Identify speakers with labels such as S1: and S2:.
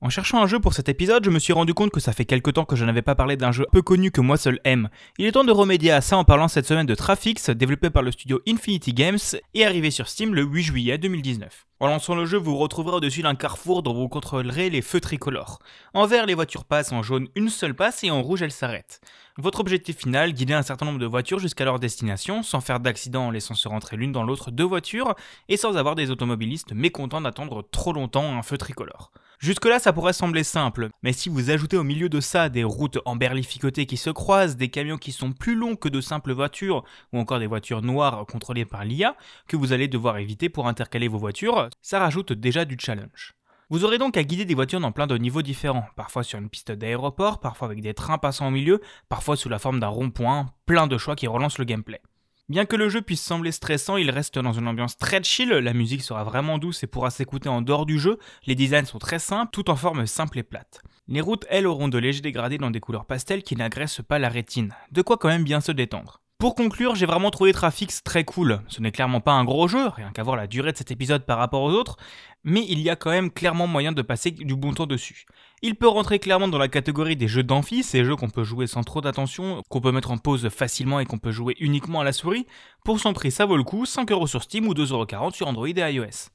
S1: En cherchant un jeu pour cet épisode, je me suis rendu compte que ça fait quelque temps que je n'avais pas parlé d'un jeu peu connu que moi seul aime. Il est temps de remédier à ça en parlant cette semaine de Trafix, développé par le studio Infinity Games et arrivé sur Steam le 8 juillet 2019. En lançant le jeu, vous retrouverez au-dessus d'un carrefour dont vous contrôlerez les feux tricolores. En vert, les voitures passent, en jaune, une seule passe et en rouge, elles s'arrêtent. Votre objectif final, guider un certain nombre de voitures jusqu'à leur destination, sans faire d'accident en laissant se rentrer l'une dans l'autre deux voitures, et sans avoir des automobilistes mécontents d'attendre trop longtemps un feu tricolore. Jusque-là, ça pourrait sembler simple, mais si vous ajoutez au milieu de ça des routes emberlificotées qui se croisent, des camions qui sont plus longs que de simples voitures, ou encore des voitures noires contrôlées par l'IA, que vous allez devoir éviter pour intercaler vos voitures, ça rajoute déjà du challenge. Vous aurez donc à guider des voitures dans plein de niveaux différents, parfois sur une piste d'aéroport, parfois avec des trains passant au milieu, parfois sous la forme d'un rond-point, plein de choix qui relancent le gameplay. Bien que le jeu puisse sembler stressant, il reste dans une ambiance très chill, la musique sera vraiment douce et pourra s'écouter en dehors du jeu, les designs sont très simples, tout en forme simple et plate. Les routes, elles, auront de légers dégradés dans des couleurs pastel qui n'agressent pas la rétine, de quoi quand même bien se détendre. Pour conclure, j'ai vraiment trouvé Trafix très cool. Ce n'est clairement pas un gros jeu, rien qu'à voir la durée de cet épisode par rapport aux autres, mais il y a quand même clairement moyen de passer du bon temps dessus. Il peut rentrer clairement dans la catégorie des jeux d'amphi, ces jeux qu'on peut jouer sans trop d'attention, qu'on peut mettre en pause facilement et qu'on peut jouer uniquement à la souris. Pour son prix, ça vaut le coup, 5€ sur Steam ou 2,40€ sur Android et iOS.